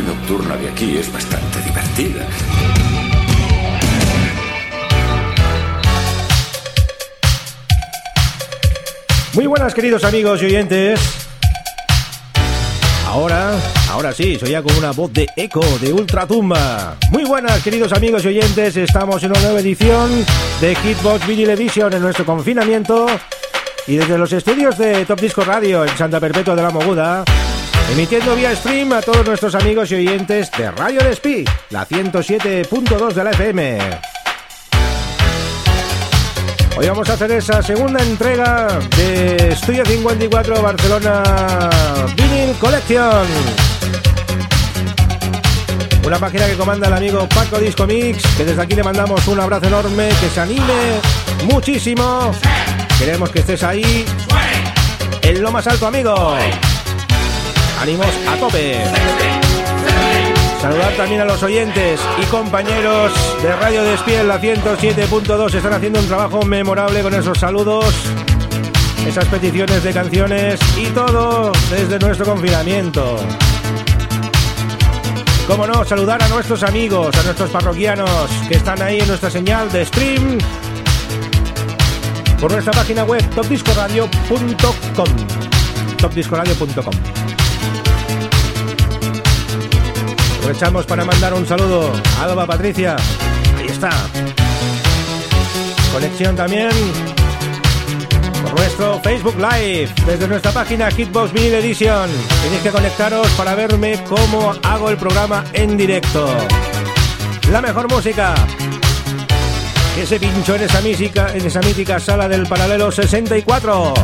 Nocturna de aquí es bastante divertida. Muy buenas queridos amigos y oyentes. Ahora, ahora sí, soy ya con una voz de eco de Ultratumba. Muy buenas queridos amigos y oyentes, estamos en una nueva edición de Hitbox Vinyl Edition en nuestro confinamiento y desde los estudios de Top Disco Radio en Santa Perpetua de la Moguda, emitiendo vía stream a todos nuestros amigos y oyentes de Radio Despí, la 107.2 de la FM. Hoy vamos a hacer esa segunda entrega de Estudio 54 Barcelona Vinyl Collection. Una página que comanda el amigo Paco Disco Mix, que desde aquí le mandamos un abrazo enorme, que se anime muchísimo. Queremos que estés ahí en lo más alto, amigo. Ánimos a tope. Saludar también a los oyentes y compañeros de Radio Despiel, la 107.2. Están haciendo un trabajo memorable con esos saludos, esas peticiones de canciones y todo desde nuestro confinamiento. Cómo no, saludar a nuestros amigos, a nuestros parroquianos que están ahí en nuestra señal de stream por nuestra página web topdiscoradio.com. Topdiscoradio.com. Aprovechamos para mandar un saludo a Alba Patricia. Ahí está. Conexión también por nuestro Facebook Live desde nuestra página Hitbox Vinyl Edition. Tenéis que conectaros para verme cómo hago el programa en directo. La mejor música que se pinchó en esa mítica, en esa mítica sala del Paralelo 64.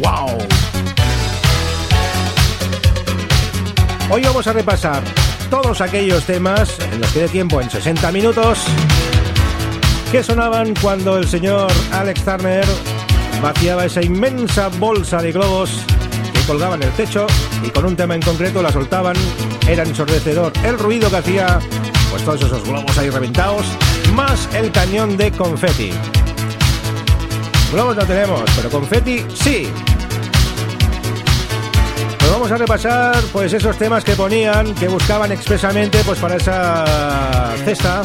¡Wow! Hoy vamos a repasar todos aquellos temas en los que dé tiempo en 60 minutos que sonaban cuando el señor Alex Turner vaciaba esa inmensa bolsa de globos que colgaba en el techo y con un tema en concreto la soltaban. Era ensordecedor el ruido que hacía pues todos esos globos ahí reventados, más el cañón de confeti. Globos no tenemos, pero confeti sí. Pues vamos a repasar pues esos temas que ponían, que buscaban expresamente pues para esa cesta.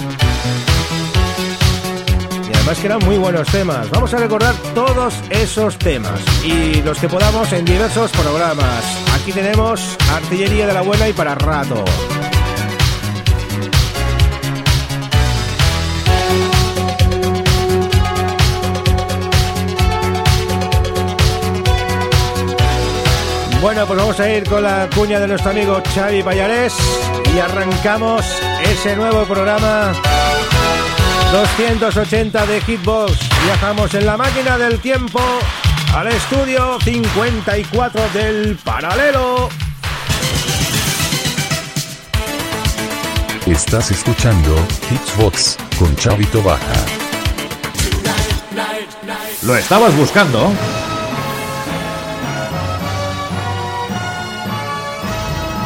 Y además que eran muy buenos temas. Vamos a recordar todos esos temas y los que podamos en diversos programas. Aquí tenemos artillería de la buena y para rato. Bueno, pues vamos a ir con la cuña de nuestro amigo Xavi Payarés y arrancamos ese nuevo programa 280 de Hitbox. Viajamos en la máquina del tiempo al estudio 54 del Paralelo. Estás escuchando Hitbox con Chavito Baja. ¿Lo estabas buscando?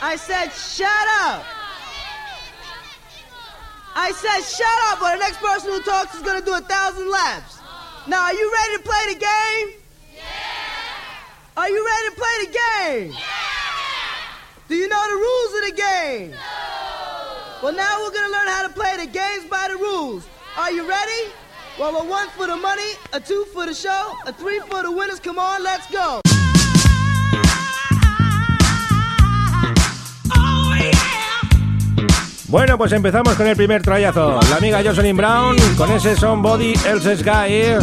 I said shut up. I said shut up, or the next person who talks is going to do a thousand laps. Now, are you ready to play the game? Yeah. Are you ready to play the game? Yeah. Do you know the rules of the game? No. Well, now we're going to learn how to play the games by the rules. Are you ready? Well, a one for the money, a two for the show, a three for the winners. Come on, let's go. Bueno, pues empezamos con el primer trayazo. La amiga Jocelyn Brown con ese Somebody Else's Guy.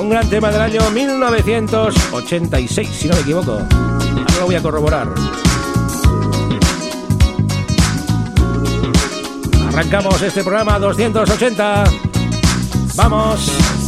Un gran tema del año 1986, si no me equivoco. Ahora lo voy a corroborar. Arrancamos este programa 280. ¡Vamos!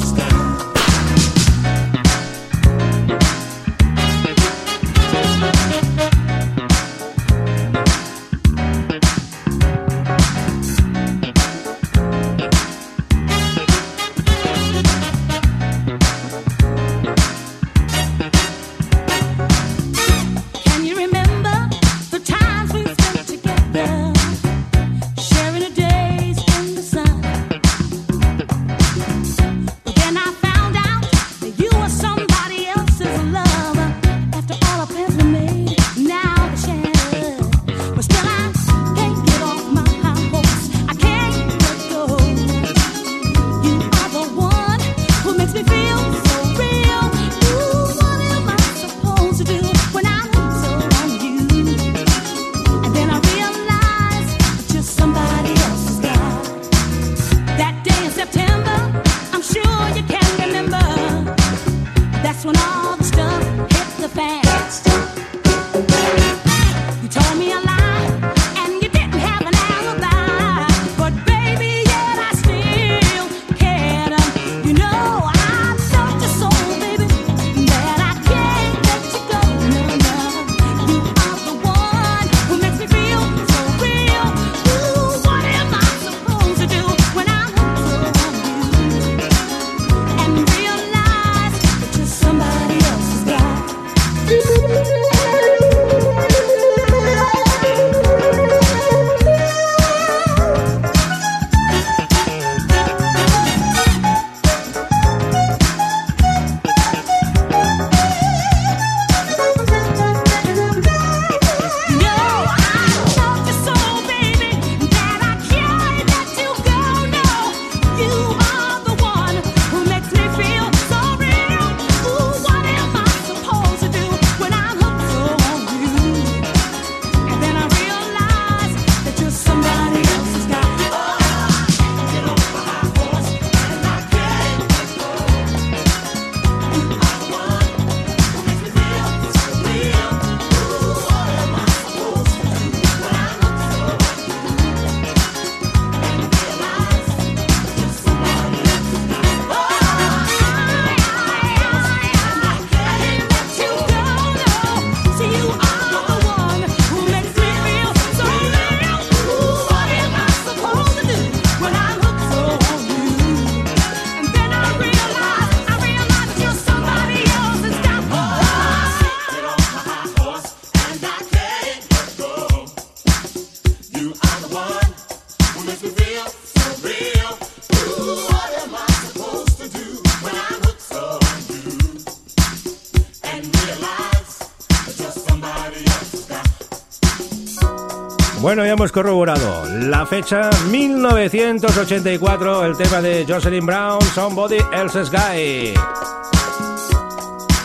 Hemos corroborado la fecha 1984, el tema de Jocelyn Brown, Somebody Else's Guy.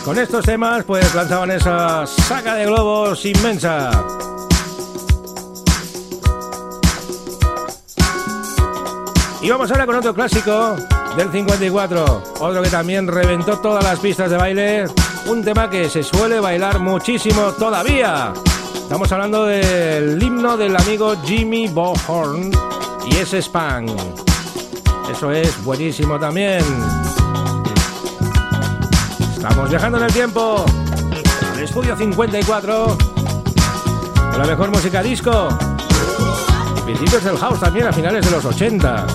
Con estos temas, pues lanzaban esa saga de globos inmensa. Y vamos ahora con otro clásico del 54, otro que también reventó todas las pistas de baile, un tema que se suele bailar muchísimo todavía. Estamos hablando del himno del amigo Jimmy Bohorn y ese Spang. Eso es buenísimo también. Estamos viajando en el tiempo al estudio 54 con la mejor música disco. Principios del house también a finales de los 80.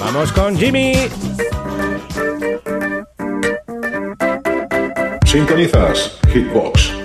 Vamos con Jimmy. Sintonizas Hitbox.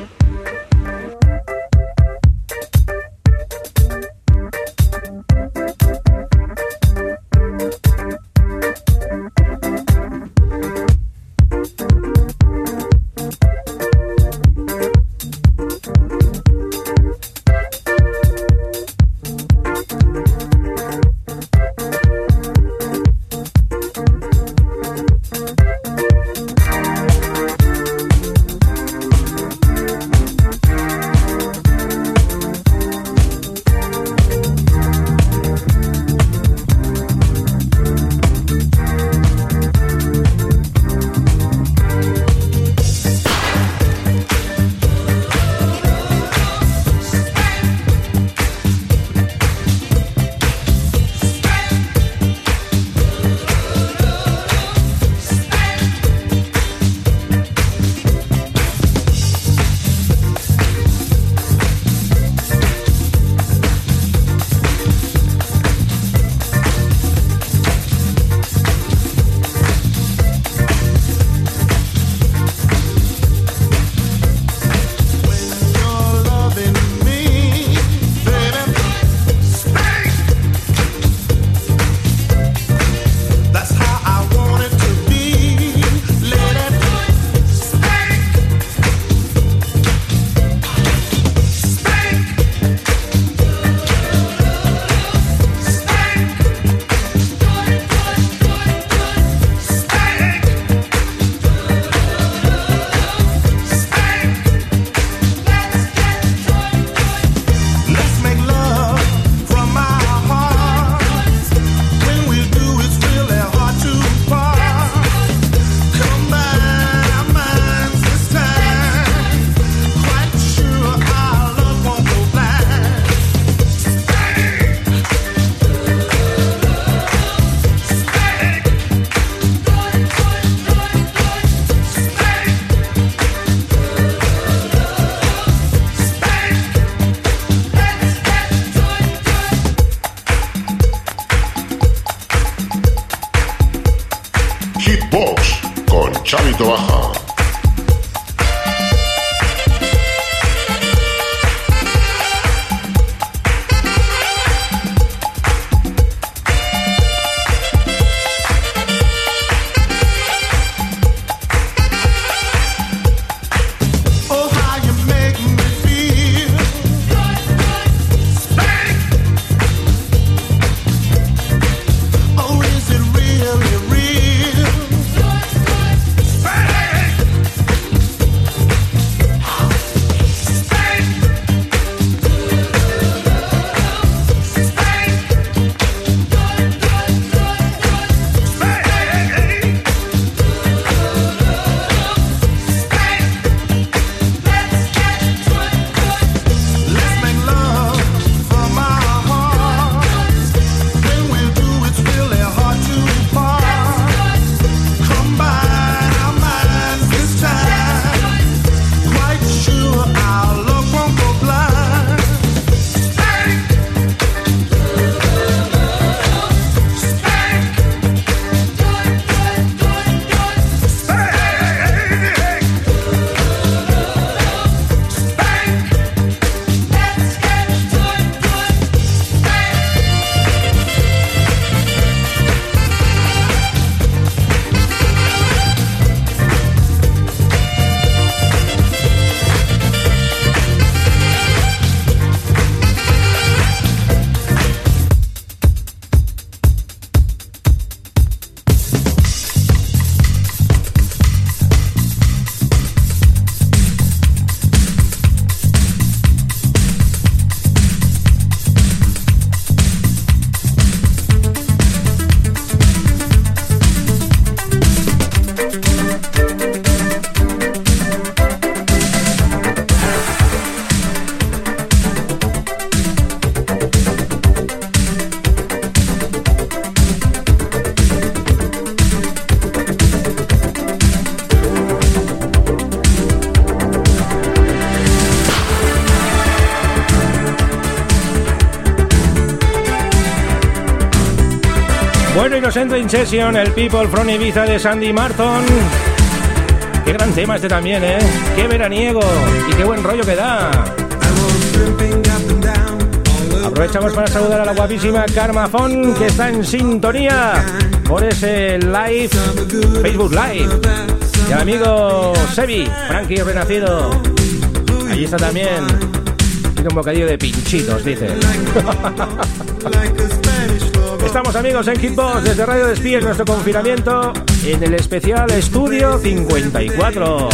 Session, el People from Ibiza de Sandy Martin. Qué gran tema este también, ¿eh? Qué veraniego y qué buen rollo que da. Aprovechamos para saludar a la guapísima Karma Fon, que está en sintonía por ese live, Facebook Live. Y al amigo Sebi, Frankie Renacido. Allí está también. Tiene un bocadillo de pinchitos, dice. estamos amigos en Hitbox desde Radio Despies, nuestro confinamiento en el especial Estudio 54.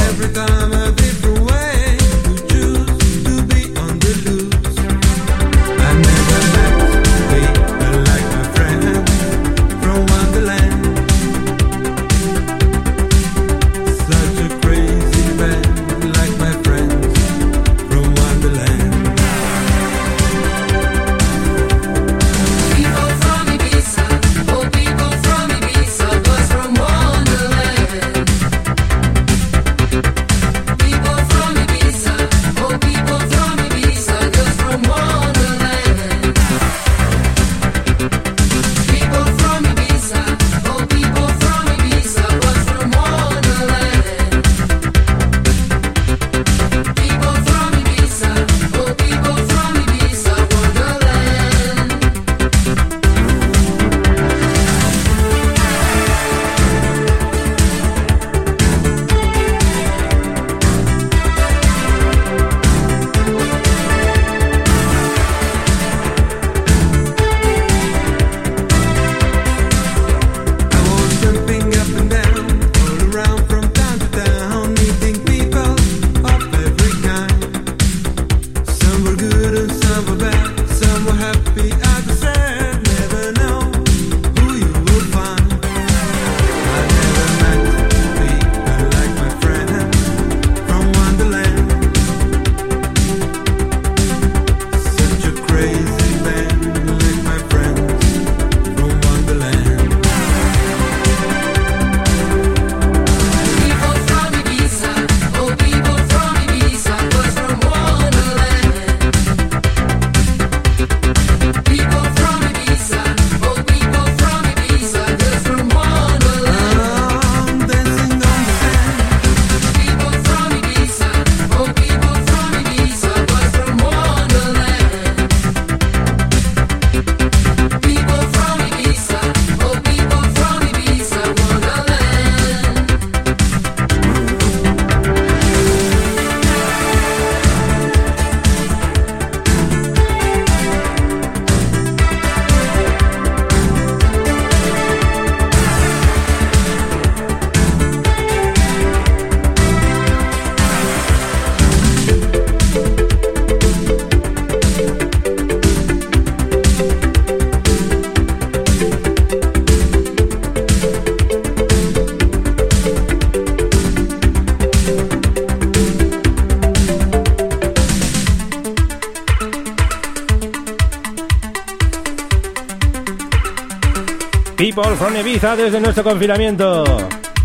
Ibiza desde nuestro confinamiento.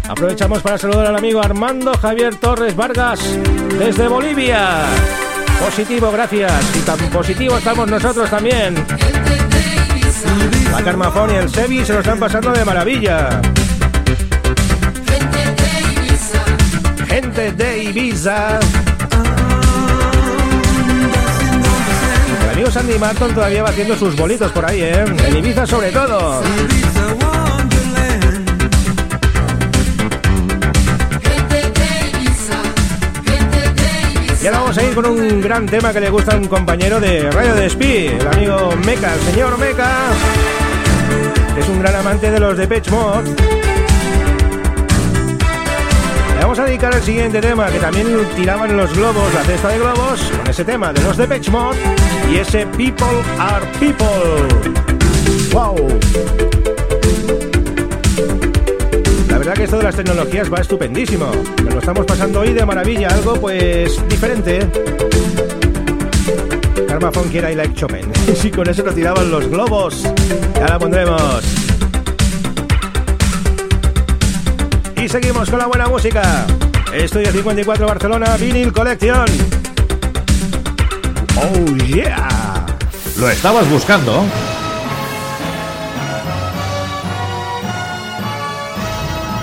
Aprovechamos para saludar al amigo Armando Javier Torres Vargas desde Bolivia. Positivo, gracias. Y tan positivo estamos nosotros también. La Carmafón y el Sebi se lo están pasando de maravilla. Gente de Ibiza. El amigo Sandy Martin todavía va haciendo sus bolitos por ahí, ¿eh? En Ibiza sobre todo. Vamos a ir con un gran tema que le gusta a un compañero de Radio Despí, el amigo Meca, el señor Meca. Es un gran amante de los de Pitch Mod. Le vamos a dedicar el siguiente tema que también tiraban los globos, la cesta de globos, con ese tema de los de Pitch Mod y ese People are People. ¡Wow! Verdad que esto de las tecnologías va estupendísimo. Nos lo estamos pasando hoy de maravilla, algo pues diferente. Karma Funky era I like. Y sí, con eso nos tiraban los globos. Ya la pondremos. Y seguimos con la buena música. Estudio 54 Barcelona Vinyl Collection. Oh yeah. ¿Lo estabas buscando?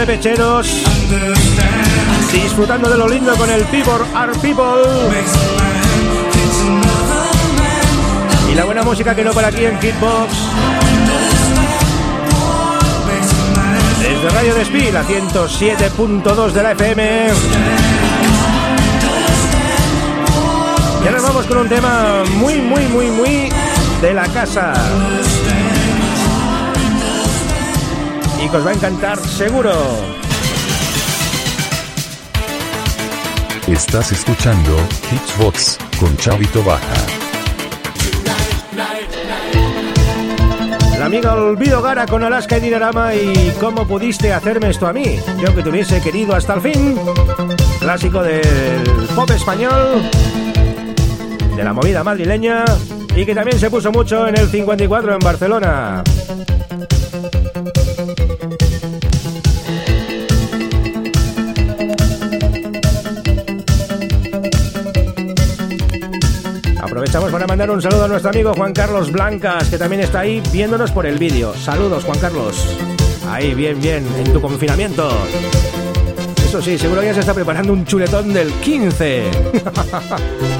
De pecheros, disfrutando de lo lindo con el People Are People. Y la buena música que no para aquí en Kitbox. Desde Radio Despí, la 107.2 de la FM. Y ahora vamos con un tema muy, muy, muy, muy de la casa. Y que os va a encantar seguro. Estás escuchando Hitchbox con Chavito Baja. La amiga Olvido Gara con Alaska y Dinarama y cómo pudiste hacerme esto a mí. Yo que te hubiese querido hasta el fin. Clásico del pop español, de la movida madrileña y que también se puso mucho en el 54 en Barcelona. Aprovechamos para mandar un saludo a nuestro amigo Juan Carlos Blancas, que también está ahí viéndonos por el vídeo. Saludos, Juan Carlos. Ahí, bien, bien, en tu confinamiento. Eso sí, seguro ya se está preparando un chuletón del 15.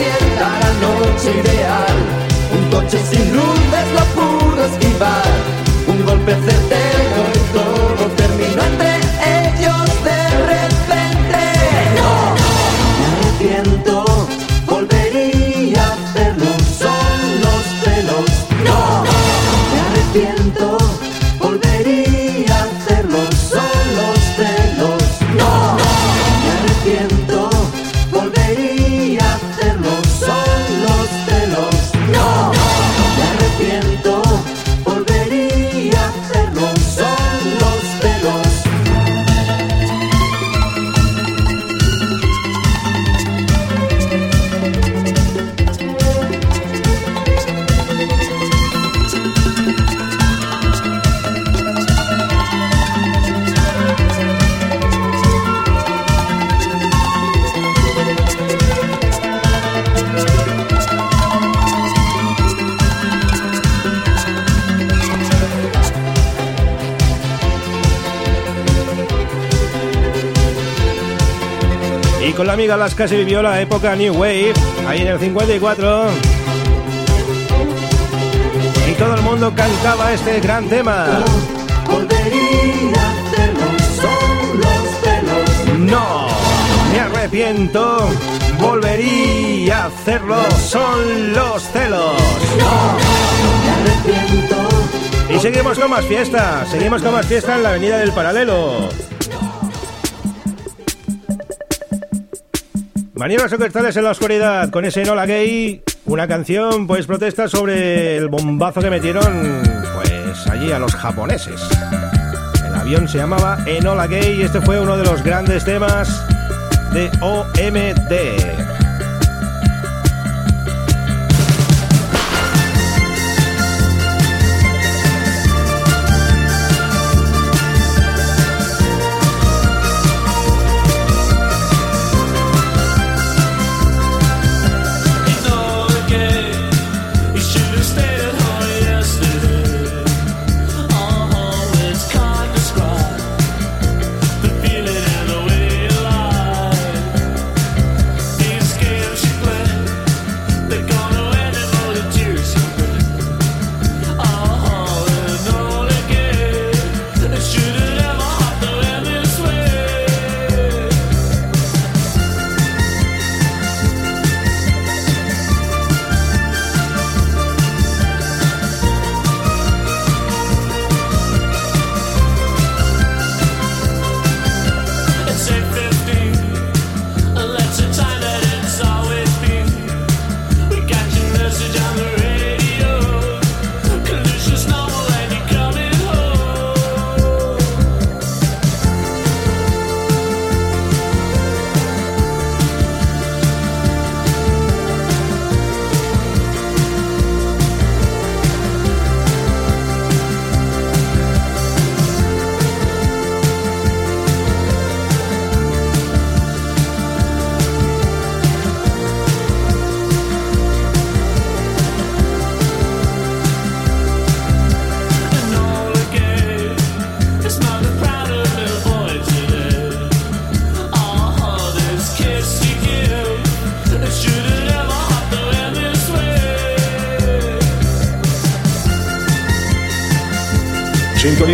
desierta, la noche ideal. Un coche sin luces lo pudo esquivar. Un golpe certero Alaska se vivió la época New Wave, ahí en el 54. Y todo el mundo cantaba este gran tema. No, me arrepiento. Volvería a hacerlo, son los celos. Me arrepiento. Y seguimos con más fiesta, seguimos con más fiesta en la Avenida del Paralelo. Maniobras orquestales en la oscuridad, con ese Nola Gay, una canción pues protesta sobre el bombazo que metieron pues allí a los japoneses. El avión se llamaba Enola Gay y este fue uno de los grandes temas de OMD.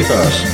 31st.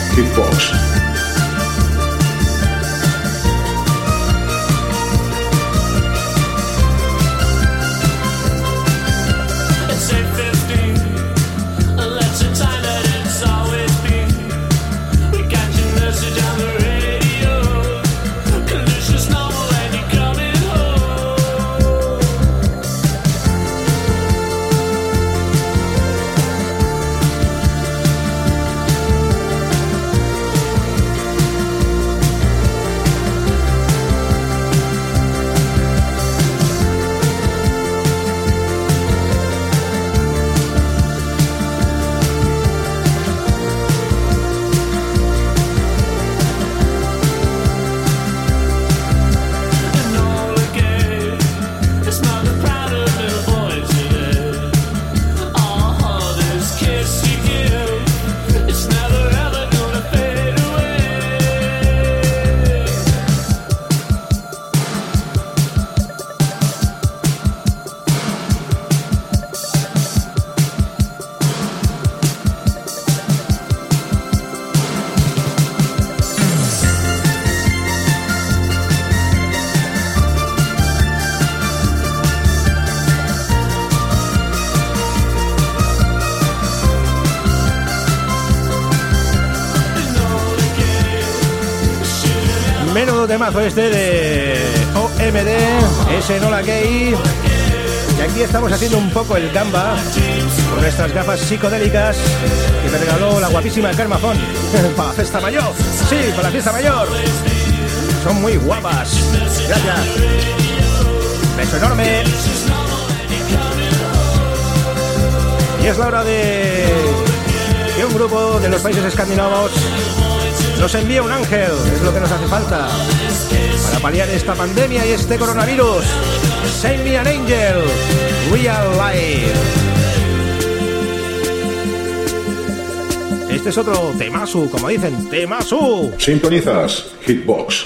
Temazo este de OMD, ese Nola Gay. Y aquí estamos haciendo un poco el gamba con nuestras gafas psicodélicas que me regaló la guapísima Carmafón para la fiesta mayor. Sí, para la fiesta mayor. Son muy guapas. Gracias. Beso enorme. Y es la hora de que un grupo de los países escandinavos nos envíe un ángel, es lo que nos hace falta para paliar esta pandemia y este coronavirus. Send me an angel, real life. Este es otro temasu, como dicen, temasu. Sintonizas Hitbox.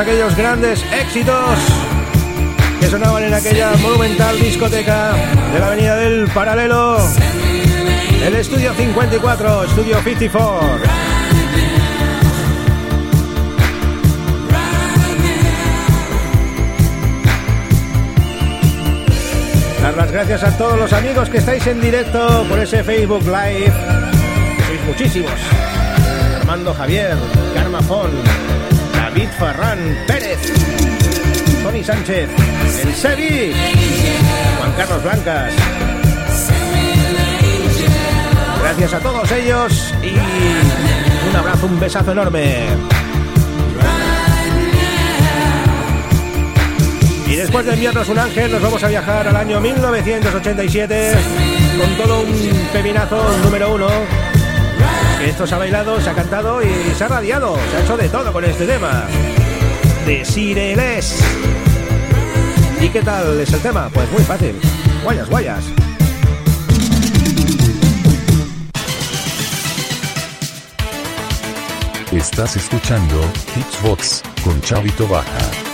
Aquellos grandes éxitos que sonaban en aquella monumental discoteca de la Avenida del Paralelo, el Estudio 54, Estudio 54. Dar las gracias a todos los amigos que estáis en directo por ese Facebook Live, sois muchísimos. Armando Javier, Karma Ferran Pérez, Tony Sánchez, El Sevi, Juan Carlos Blancas. Gracias a todos ellos y un abrazo, un besazo enorme. Y después de enviarnos un ángel, nos vamos a viajar al año 1987 con todo un pepinazo número uno esto se ha bailado, se ha cantado y se ha radiado. Se ha hecho de todo con este tema. De Sireles. ¿Y qué tal es el tema? Pues muy fácil. Guayas, guayas. Estás escuchando Hitsbox con Chavito Baja.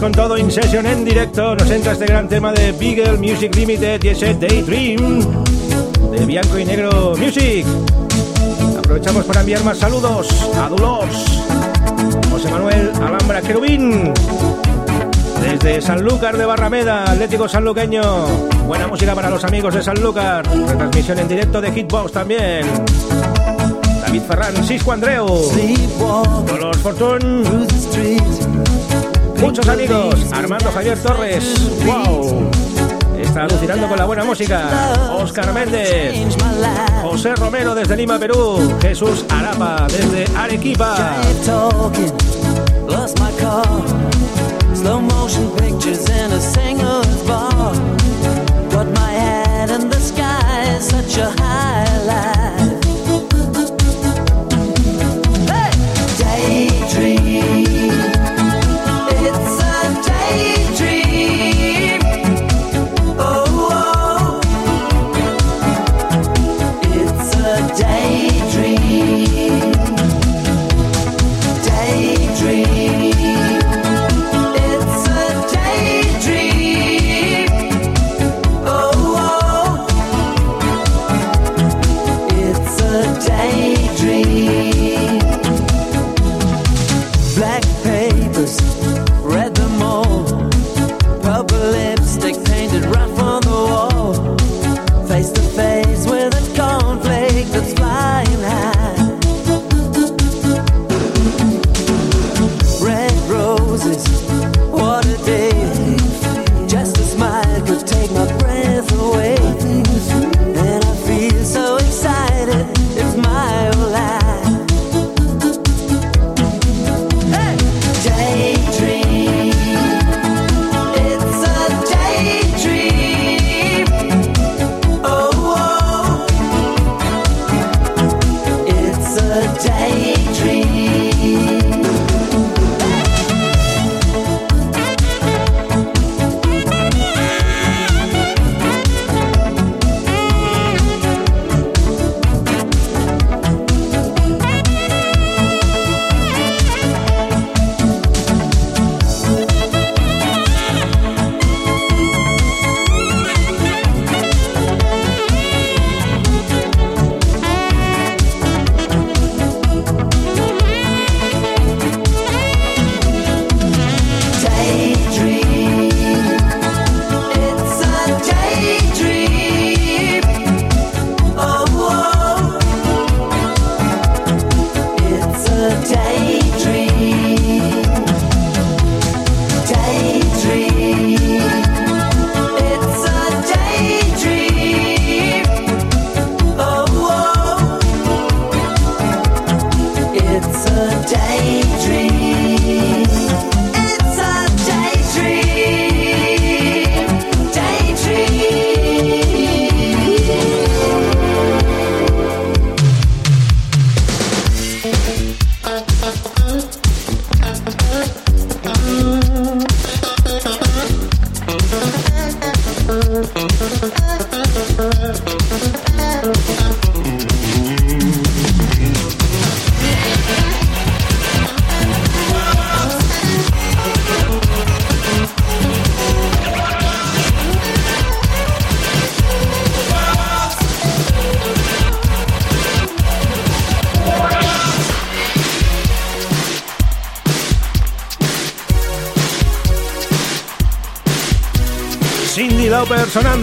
Con todo in session en directo. Nos entra este gran tema de Beagle Music Limited y ese Daydream de Bianco y Negro Music. Aprovechamos para enviar más saludos a Dulos, José Manuel Alhambra Querubín, desde Sanlúcar de Barrameda, Atlético Sanluqueño. Buena música para los amigos de Sanlúcar. Retransmisión en directo de Hitbox también. David Ferran, Cisco Andreu, Dolores Fortune, muchos amigos, Armando Javier Torres, wow, está alucinando con la buena música, Oscar Méndez, José Romero desde Lima, Perú, Jesús Arapa desde Arequipa.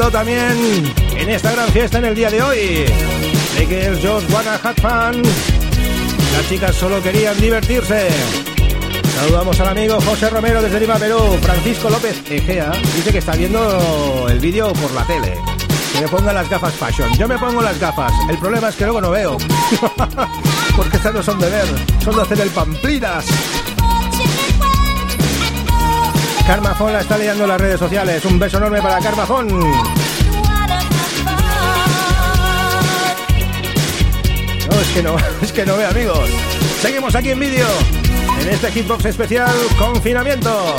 También en esta gran fiesta en el día de hoy. De que el Just Wanna Have Fun. Las chicas solo querían divertirse. Saludamos al amigo José Romero desde Lima, Perú. Francisco López Egea dice que está viendo el vídeo por la tele. Que me ponga las gafas fashion. Yo me pongo las gafas. El problema es que luego no veo. Porque estas no son de ver, son de hacer el pamplinas. Carmafón la está leyendo en las redes sociales. Un beso enorme para Carmafón. No, es que no, es que no ve amigos. Seguimos aquí en vídeo, en este Hitbox especial Confinamiento.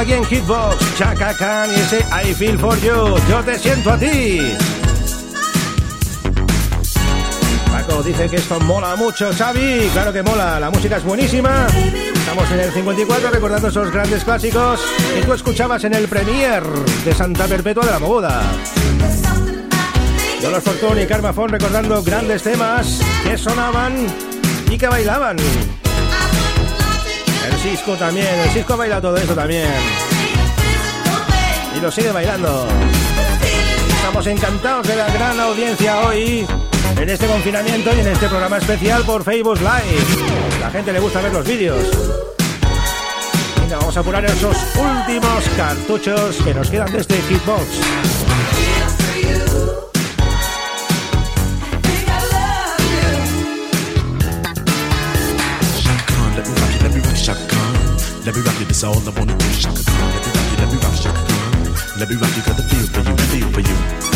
Aquí en Hitbox, Chaka Khan y ese I Feel For You, yo te siento a ti. Paco dice que esto mola mucho, Xavi, claro que mola, la música es buenísima. Estamos en el 54 recordando esos grandes clásicos que tú escuchabas en el Premier de Santa Perpetua de la Mogoda. Dolores Fortune y Karma Fon recordando grandes temas que sonaban y que bailaban. Cisco también, el Cisco baila todo eso también. Y lo sigue bailando. Estamos encantados de la gran audiencia hoy en este confinamiento y en este programa especial por Facebook Live. La gente le gusta ver los vídeos. Venga, vamos a apurar esos últimos cartuchos que nos quedan de este Hitbox. Let me rock you, that's all I wanna do. Shaka let me rock you, let me rock Shaka. Let me rock you, got the feel for you, feel for you.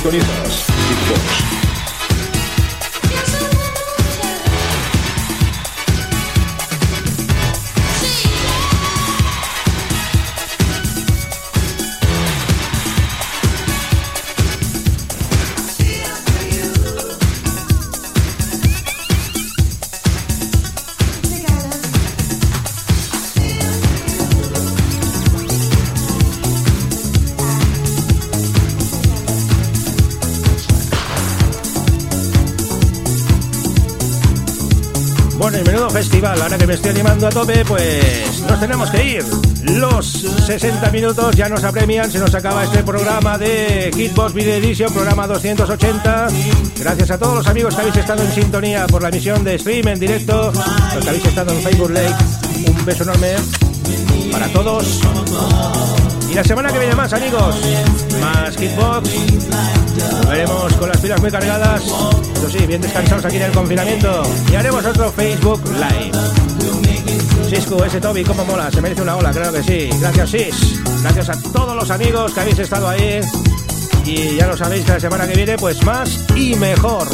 Sintonizas Hitbox. Festival, ahora que me estoy animando a tope, pues nos tenemos que ir. Los 60 minutos ya nos apremian, se nos acaba este programa de Hitbox Video Edition, programa 280. Gracias a todos los amigos que habéis estado en sintonía por la emisión de stream en directo, los que habéis estado en Facebook Lake. Un beso enorme para todos. Y la semana que viene más, amigos, más Hitbox. Veremos con las pilas muy cargadas. Eso sí, bien descansados aquí en el confinamiento. Y haremos otro Facebook Live. Sisku, ese Toby, cómo mola, se merece una ola, creo que sí. Gracias, Sis. Gracias a todos los amigos que habéis estado ahí. Y ya lo sabéis que la semana que viene, pues más y mejor.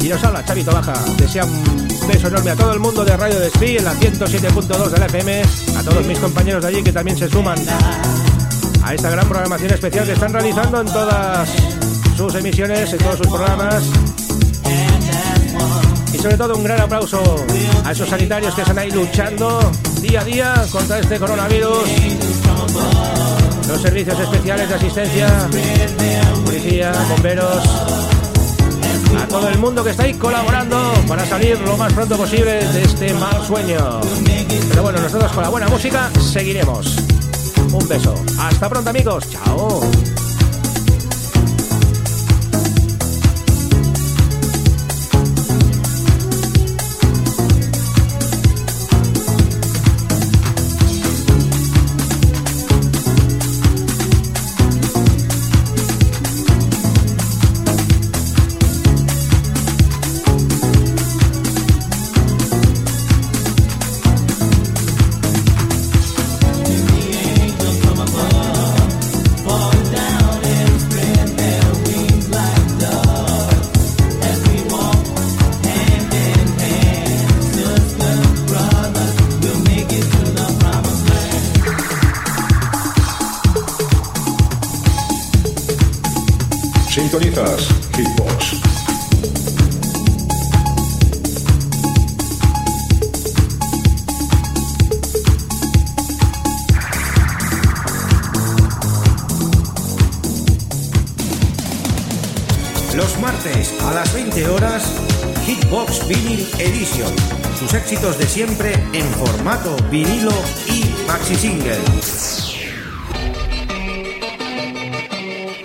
Y nos habla Chavito Baja. Desea un beso enorme a todo el mundo de Radio Despí en la 107.2 de la FM. A todos mis compañeros de allí que también se suman a esta gran programación especial que están realizando en todas sus emisiones, en todos sus programas. Y sobre todo un gran aplauso a esos sanitarios que están ahí luchando día a día contra este coronavirus. Los servicios especiales de asistencia, policía, bomberos, a todo el mundo que está ahí colaborando para salir lo más pronto posible de este mal sueño. Pero bueno, nosotros con la buena música seguiremos. Un beso. Hasta pronto amigos. Chao. Sintonizas Hitbox. Los martes a las 20 horas, Hitbox Vinyl Edition. Sus éxitos de siempre en formato vinilo y maxi single.